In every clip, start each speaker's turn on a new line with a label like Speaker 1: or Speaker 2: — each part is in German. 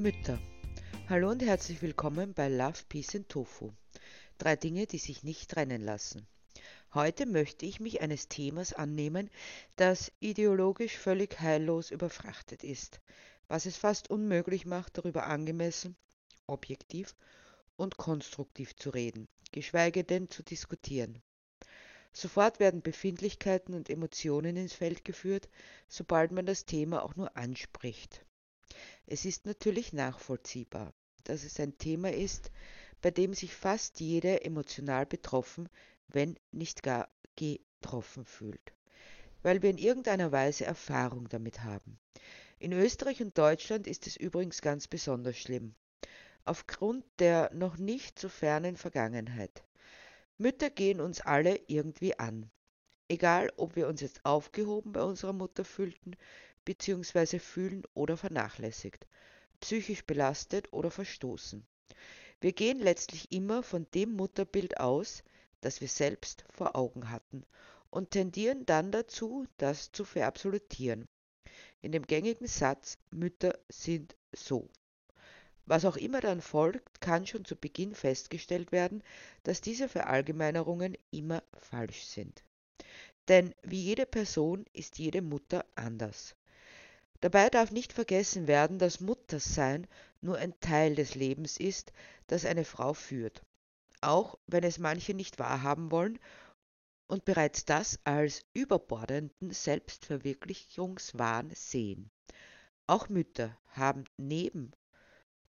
Speaker 1: Mütter. Hallo und herzlich willkommen bei Love, Peace and Tofu. Drei Dinge, die sich nicht trennen lassen. Heute möchte ich mich eines Themas annehmen, das ideologisch völlig heillos überfrachtet ist, was es fast unmöglich macht, darüber angemessen, objektiv und konstruktiv zu reden, geschweige denn zu diskutieren. Sofort werden Befindlichkeiten und Emotionen ins Feld geführt, sobald man das Thema auch nur anspricht. Es ist natürlich nachvollziehbar, dass es ein Thema ist, bei dem sich fast jeder emotional betroffen, wenn nicht gar getroffen fühlt, weil wir in irgendeiner Weise Erfahrung damit haben. In Österreich und Deutschland ist es übrigens ganz besonders schlimm, aufgrund der noch nicht so fernen Vergangenheit. Mütter gehen uns alle irgendwie an. Egal, ob wir uns jetzt aufgehoben bei unserer Mutter fühlten, bzw. fühlen oder vernachlässigt, psychisch belastet oder verstoßen. Wir gehen letztlich immer von dem Mutterbild aus, das wir selbst vor Augen hatten und tendieren dann dazu, das zu verabsolutieren. In dem gängigen Satz Mütter sind so. Was auch immer dann folgt, kann schon zu Beginn festgestellt werden, dass diese Verallgemeinerungen immer falsch sind. Denn wie jede Person ist jede Mutter anders. Dabei darf nicht vergessen werden, dass Muttersein nur ein Teil des Lebens ist, das eine Frau führt, auch wenn es manche nicht wahrhaben wollen und bereits das als überbordenden Selbstverwirklichungswahn sehen. Auch Mütter haben neben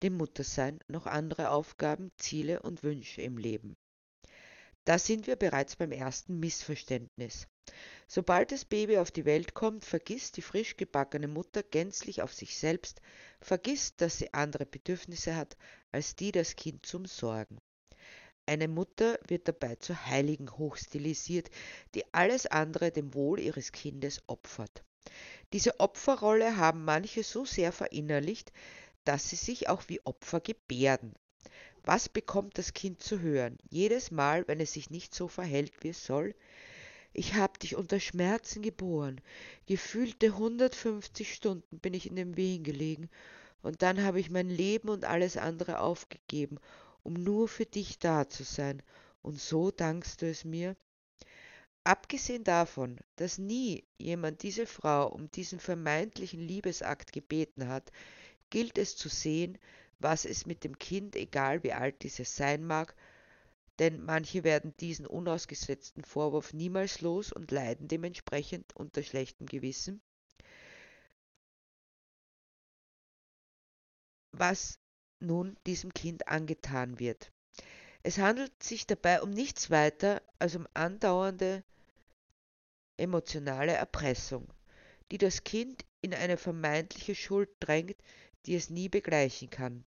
Speaker 1: dem Muttersein noch andere Aufgaben, Ziele und Wünsche im Leben. Da sind wir bereits beim ersten Missverständnis. Sobald das Baby auf die Welt kommt, vergisst die frisch gebackene Mutter gänzlich auf sich selbst, vergisst, dass sie andere Bedürfnisse hat als die das Kind zum Sorgen. Eine Mutter wird dabei zur Heiligen hochstilisiert, die alles andere dem Wohl ihres Kindes opfert. Diese Opferrolle haben manche so sehr verinnerlicht, dass sie sich auch wie Opfer gebärden. Was bekommt das Kind zu hören? Jedes Mal, wenn es sich nicht so verhält, wie es soll, ich hab dich unter Schmerzen geboren. Gefühlte 150 Stunden bin ich in den Wehen gelegen und dann habe ich mein Leben und alles andere aufgegeben, um nur für dich da zu sein. Und so dankst du es mir? Abgesehen davon, dass nie jemand diese Frau um diesen vermeintlichen Liebesakt gebeten hat, gilt es zu sehen, was es mit dem Kind, egal wie alt dieses sein mag, denn manche werden diesen unausgesetzten Vorwurf niemals los und leiden dementsprechend unter schlechtem Gewissen. Was nun diesem Kind angetan wird. Es handelt sich dabei um nichts weiter als um andauernde emotionale Erpressung, die das Kind in eine vermeintliche Schuld drängt, die es nie begleichen kann.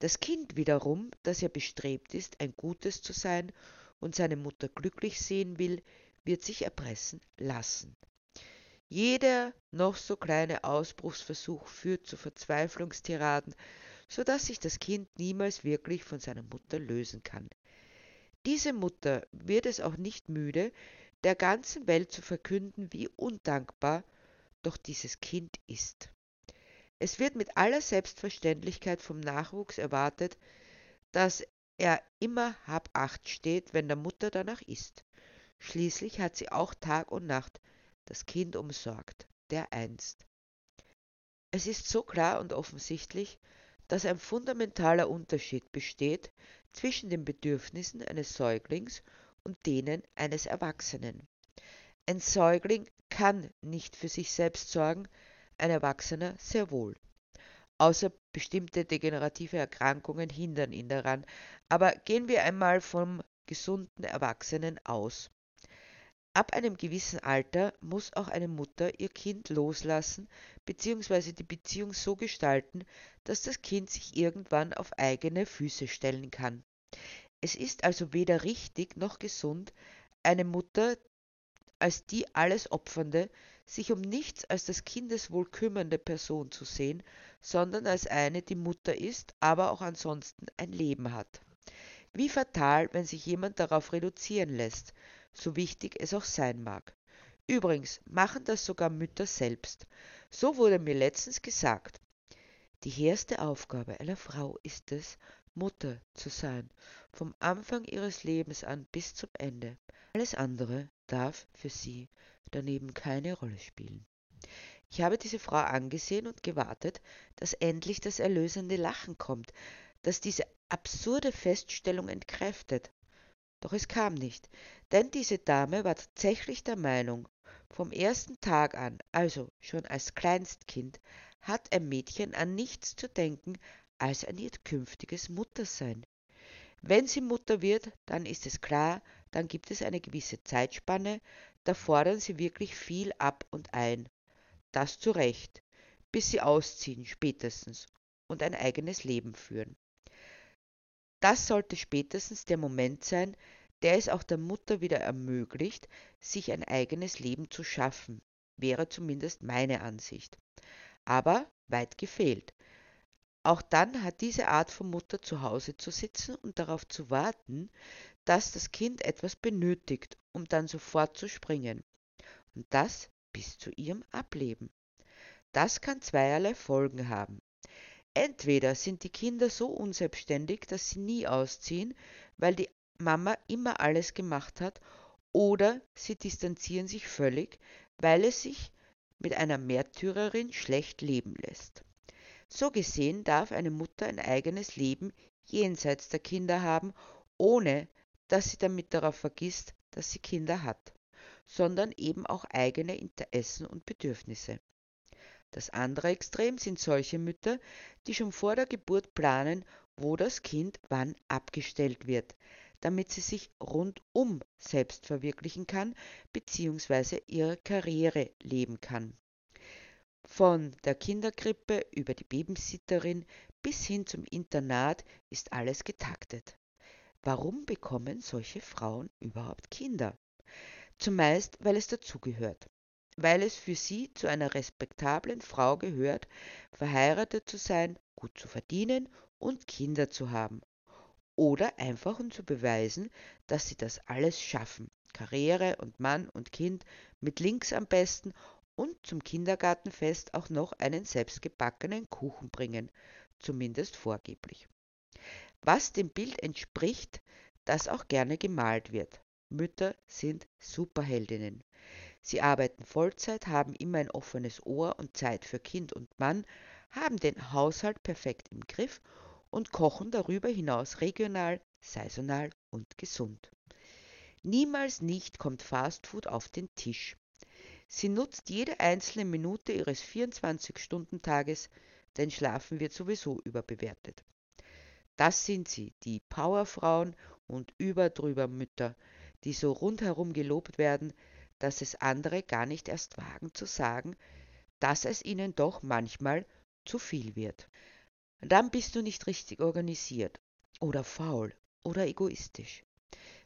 Speaker 1: Das Kind wiederum, das ja bestrebt ist, ein Gutes zu sein und seine Mutter glücklich sehen will, wird sich erpressen lassen. Jeder noch so kleine Ausbruchsversuch führt zu Verzweiflungstiraden, so dass sich das Kind niemals wirklich von seiner Mutter lösen kann. Diese Mutter wird es auch nicht müde, der ganzen Welt zu verkünden, wie undankbar doch dieses Kind ist. Es wird mit aller Selbstverständlichkeit vom Nachwuchs erwartet, dass er immer hab acht steht, wenn der Mutter danach ist. Schließlich hat sie auch Tag und Nacht das Kind umsorgt, der einst. Es ist so klar und offensichtlich, dass ein fundamentaler Unterschied besteht zwischen den Bedürfnissen eines Säuglings und denen eines Erwachsenen. Ein Säugling kann nicht für sich selbst sorgen, ein Erwachsener sehr wohl. Außer bestimmte degenerative Erkrankungen hindern ihn daran. Aber gehen wir einmal vom gesunden Erwachsenen aus. Ab einem gewissen Alter muss auch eine Mutter ihr Kind loslassen bzw. die Beziehung so gestalten, dass das Kind sich irgendwann auf eigene Füße stellen kann. Es ist also weder richtig noch gesund, eine Mutter als die alles Opfernde, sich um nichts als das Kindeswohl kümmernde Person zu sehen, sondern als eine, die Mutter ist, aber auch ansonsten ein Leben hat. Wie fatal, wenn sich jemand darauf reduzieren lässt, so wichtig es auch sein mag. Übrigens machen das sogar Mütter selbst. So wurde mir letztens gesagt. Die erste Aufgabe einer Frau ist es, Mutter zu sein, vom Anfang ihres Lebens an bis zum Ende. Alles andere darf für sie daneben keine Rolle spielen. Ich habe diese Frau angesehen und gewartet, dass endlich das erlösende Lachen kommt, das diese absurde Feststellung entkräftet. Doch es kam nicht, denn diese Dame war tatsächlich der Meinung, vom ersten Tag an, also schon als Kleinstkind, hat ein Mädchen an nichts zu denken als an ihr künftiges Muttersein. Wenn sie Mutter wird, dann ist es klar, dann gibt es eine gewisse Zeitspanne, da fordern sie wirklich viel ab und ein. Das zu Recht, bis sie ausziehen spätestens und ein eigenes Leben führen. Das sollte spätestens der Moment sein, der es auch der Mutter wieder ermöglicht, sich ein eigenes Leben zu schaffen, wäre zumindest meine Ansicht. Aber weit gefehlt. Auch dann hat diese Art von Mutter zu Hause zu sitzen und darauf zu warten, dass das Kind etwas benötigt, um dann sofort zu springen. Und das bis zu ihrem Ableben. Das kann zweierlei Folgen haben. Entweder sind die Kinder so unselbstständig, dass sie nie ausziehen, weil die Mama immer alles gemacht hat, oder sie distanzieren sich völlig, weil es sich mit einer Märtyrerin schlecht leben lässt. So gesehen darf eine Mutter ein eigenes Leben jenseits der Kinder haben, ohne dass sie damit darauf vergisst, dass sie Kinder hat, sondern eben auch eigene Interessen und Bedürfnisse. Das andere Extrem sind solche Mütter, die schon vor der Geburt planen, wo das Kind wann abgestellt wird, damit sie sich rundum selbst verwirklichen kann bzw. ihre Karriere leben kann. Von der Kinderkrippe über die Babysitterin bis hin zum Internat ist alles getaktet. Warum bekommen solche Frauen überhaupt Kinder? Zumeist, weil es dazugehört, weil es für sie zu einer respektablen Frau gehört, verheiratet zu sein, gut zu verdienen und Kinder zu haben. Oder einfach um zu beweisen, dass sie das alles schaffen. Karriere und Mann und Kind mit links am besten und zum Kindergartenfest auch noch einen selbstgebackenen Kuchen bringen, zumindest vorgeblich. Was dem Bild entspricht, das auch gerne gemalt wird. Mütter sind Superheldinnen. Sie arbeiten Vollzeit, haben immer ein offenes Ohr und Zeit für Kind und Mann, haben den Haushalt perfekt im Griff und kochen darüber hinaus regional, saisonal und gesund. Niemals nicht kommt Fastfood auf den Tisch. Sie nutzt jede einzelne Minute ihres 24-Stunden-Tages, denn Schlafen wird sowieso überbewertet. Das sind sie, die Powerfrauen und überdrüber Mütter, die so rundherum gelobt werden, dass es andere gar nicht erst wagen zu sagen, dass es ihnen doch manchmal zu viel wird. Dann bist du nicht richtig organisiert oder faul oder egoistisch.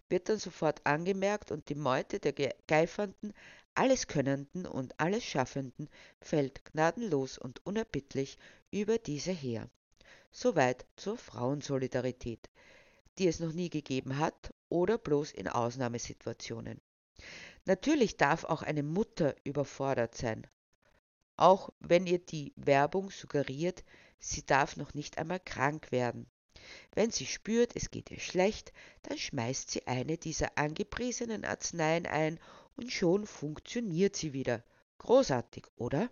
Speaker 1: Wird dann sofort angemerkt und die Meute der Geifernden Alleskönnenden und Allesschaffenden fällt gnadenlos und unerbittlich über diese her. Soweit zur Frauensolidarität, die es noch nie gegeben hat oder bloß in Ausnahmesituationen. Natürlich darf auch eine Mutter überfordert sein, auch wenn ihr die Werbung suggeriert, sie darf noch nicht einmal krank werden. Wenn sie spürt, es geht ihr schlecht, dann schmeißt sie eine dieser angepriesenen Arzneien ein und schon funktioniert sie wieder. Großartig, oder?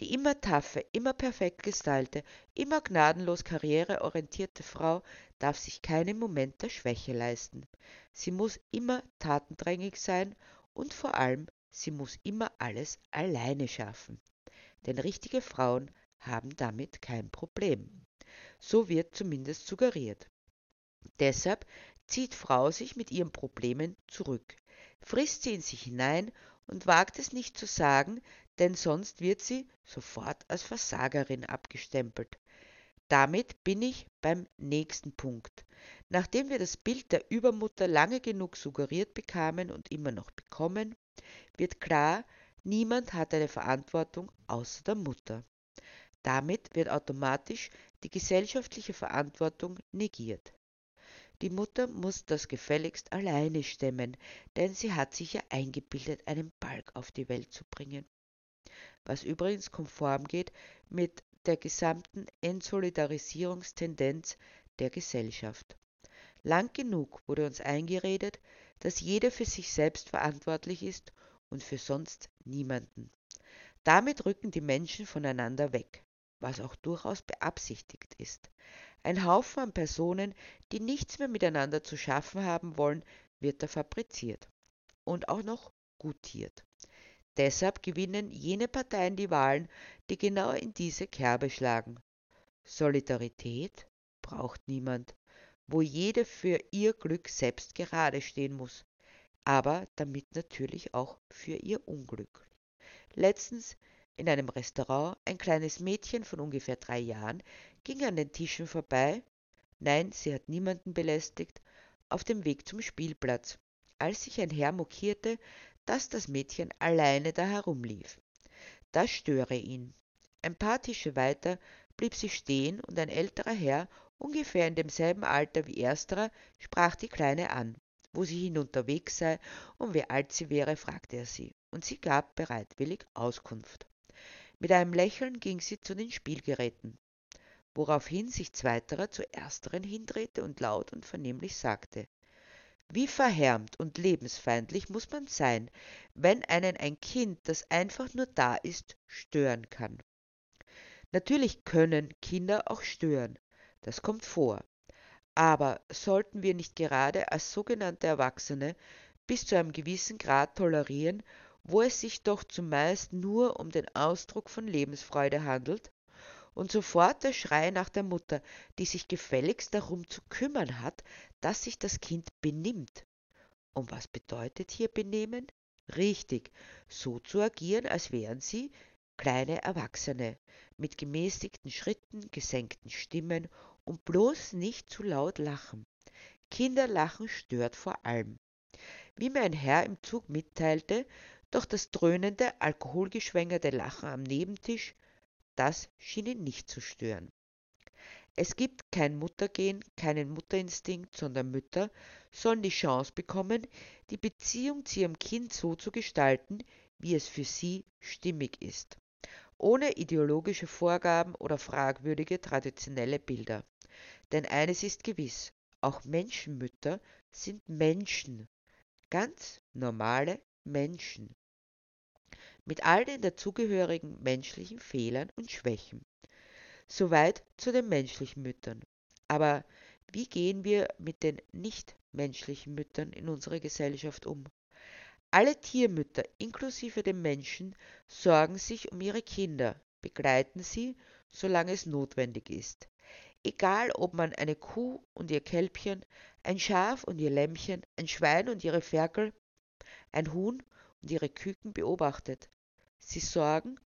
Speaker 1: Die immer taffe, immer perfekt gestylte, immer gnadenlos karriereorientierte Frau darf sich keinen Moment der Schwäche leisten. Sie muss immer tatendrängig sein und vor allem, sie muss immer alles alleine schaffen. Denn richtige Frauen haben damit kein Problem. So wird zumindest suggeriert. Deshalb zieht Frau sich mit ihren Problemen zurück, frisst sie in sich hinein und wagt es nicht zu sagen, denn sonst wird sie sofort als Versagerin abgestempelt. Damit bin ich beim nächsten Punkt. Nachdem wir das Bild der Übermutter lange genug suggeriert bekamen und immer noch bekommen, wird klar, niemand hat eine Verantwortung außer der Mutter. Damit wird automatisch die gesellschaftliche Verantwortung negiert. Die Mutter muss das gefälligst alleine stemmen, denn sie hat sich ja eingebildet, einen Balk auf die Welt zu bringen. Was übrigens konform geht mit der gesamten Entsolidarisierungstendenz der Gesellschaft. Lang genug wurde uns eingeredet, dass jeder für sich selbst verantwortlich ist und für sonst niemanden. Damit rücken die Menschen voneinander weg, was auch durchaus beabsichtigt ist. Ein Haufen an Personen, die nichts mehr miteinander zu schaffen haben wollen, wird da fabriziert und auch noch gutiert. Deshalb gewinnen jene Parteien die Wahlen, die genau in diese Kerbe schlagen. Solidarität braucht niemand, wo jede für ihr Glück selbst gerade stehen muss, aber damit natürlich auch für ihr Unglück. Letztens in einem Restaurant ein kleines Mädchen von ungefähr drei Jahren ging an den Tischen vorbei, nein, sie hat niemanden belästigt, auf dem Weg zum Spielplatz, als sich ein Herr mokierte, dass das Mädchen alleine da herumlief. Das störe ihn. Ein paar Tische weiter blieb sie stehen und ein älterer Herr, ungefähr in demselben Alter wie ersterer, sprach die Kleine an. Wo sie hinunterwegs sei und wie alt sie wäre, fragte er sie, und sie gab bereitwillig Auskunft. Mit einem Lächeln ging sie zu den Spielgeräten, woraufhin sich zweiterer zu ersteren hindrehte und laut und vernehmlich sagte wie verhärmt und lebensfeindlich muss man sein, wenn einen ein Kind, das einfach nur da ist, stören kann. Natürlich können Kinder auch stören, das kommt vor. Aber sollten wir nicht gerade als sogenannte Erwachsene bis zu einem gewissen Grad tolerieren, wo es sich doch zumeist nur um den Ausdruck von Lebensfreude handelt, und sofort der Schrei nach der Mutter, die sich gefälligst darum zu kümmern hat, dass sich das Kind benimmt. Und was bedeutet hier benehmen? Richtig, so zu agieren, als wären sie kleine Erwachsene, mit gemäßigten Schritten, gesenkten Stimmen und bloß nicht zu laut lachen. Kinderlachen stört vor allem. Wie mir ein Herr im Zug mitteilte, doch das dröhnende, alkoholgeschwängerte Lachen am Nebentisch das schien ihn nicht zu stören. Es gibt kein Muttergehen, keinen Mutterinstinkt, sondern Mütter sollen die Chance bekommen, die Beziehung zu ihrem Kind so zu gestalten, wie es für sie stimmig ist, ohne ideologische Vorgaben oder fragwürdige traditionelle Bilder. Denn eines ist gewiss, auch Menschenmütter sind Menschen, ganz normale Menschen mit all den dazugehörigen menschlichen Fehlern und Schwächen. Soweit zu den menschlichen Müttern. Aber wie gehen wir mit den nichtmenschlichen Müttern in unserer Gesellschaft um? Alle Tiermütter, inklusive den Menschen, sorgen sich um ihre Kinder, begleiten sie, solange es notwendig ist. Egal, ob man eine Kuh und ihr Kälbchen, ein Schaf und ihr Lämmchen, ein Schwein und ihre Ferkel, ein Huhn und ihre Küken beobachtet. Sie sorgen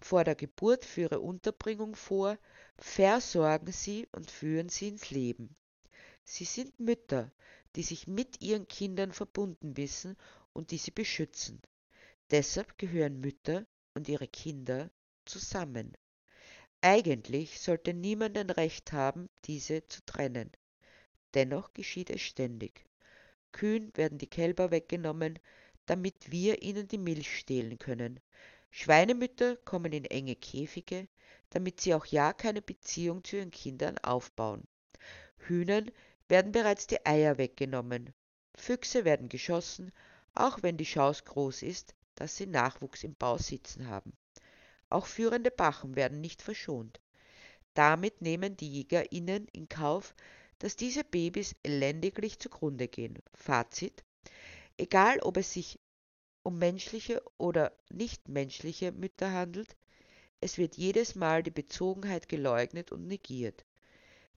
Speaker 1: vor der Geburt für ihre Unterbringung vor, versorgen sie und führen sie ins Leben. Sie sind Mütter, die sich mit ihren Kindern verbunden wissen und die sie beschützen. Deshalb gehören Mütter und ihre Kinder zusammen. Eigentlich sollte niemand ein Recht haben, diese zu trennen. Dennoch geschieht es ständig. Kühen werden die Kälber weggenommen, damit wir ihnen die Milch stehlen können. Schweinemütter kommen in enge Käfige, damit sie auch ja keine Beziehung zu ihren Kindern aufbauen. Hühnern werden bereits die Eier weggenommen. Füchse werden geschossen, auch wenn die Chance groß ist, dass sie Nachwuchs im Bau sitzen haben. Auch führende Bachen werden nicht verschont. Damit nehmen die JägerInnen in Kauf, dass diese Babys elendiglich zugrunde gehen. Fazit: Egal, ob es sich um menschliche oder nichtmenschliche Mütter handelt, es wird jedes Mal die Bezogenheit geleugnet und negiert.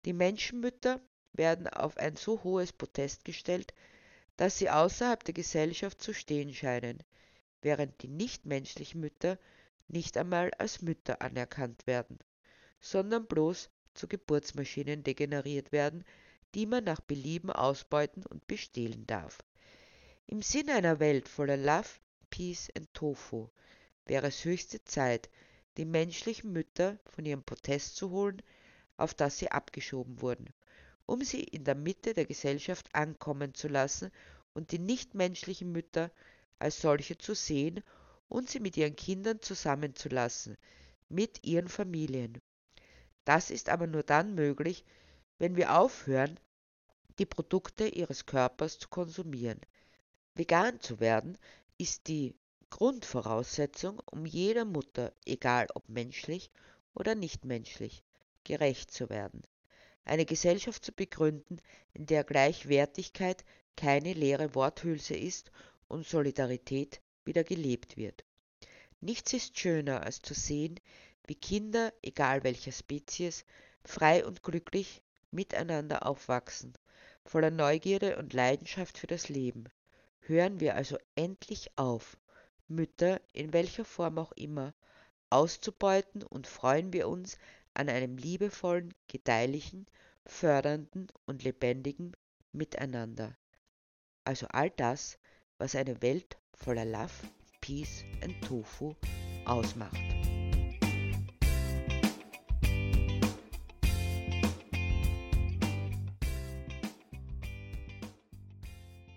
Speaker 1: Die Menschenmütter werden auf ein so hohes Protest gestellt, dass sie außerhalb der Gesellschaft zu stehen scheinen, während die nichtmenschlichen Mütter nicht einmal als Mütter anerkannt werden, sondern bloß zu Geburtsmaschinen degeneriert werden, die man nach Belieben ausbeuten und bestehlen darf. Im Sinne einer Welt voller Love, Peace and Tofu wäre es höchste Zeit, die menschlichen Mütter von ihrem Protest zu holen, auf das sie abgeschoben wurden, um sie in der Mitte der Gesellschaft ankommen zu lassen und die nichtmenschlichen Mütter als solche zu sehen und sie mit ihren Kindern zusammenzulassen, mit ihren Familien. Das ist aber nur dann möglich, wenn wir aufhören, die Produkte ihres Körpers zu konsumieren. Vegan zu werden ist die Grundvoraussetzung, um jeder Mutter, egal ob menschlich oder nicht menschlich, gerecht zu werden. Eine Gesellschaft zu begründen, in der Gleichwertigkeit keine leere Worthülse ist und Solidarität wieder gelebt wird. Nichts ist schöner, als zu sehen, wie Kinder, egal welcher Spezies, frei und glücklich miteinander aufwachsen, voller Neugierde und Leidenschaft für das Leben. Hören wir also endlich auf, Mütter, in welcher Form auch immer, auszubeuten und freuen wir uns an einem liebevollen, gedeihlichen, fördernden und lebendigen Miteinander. Also all das, was eine Welt voller Love, Peace und Tofu ausmacht.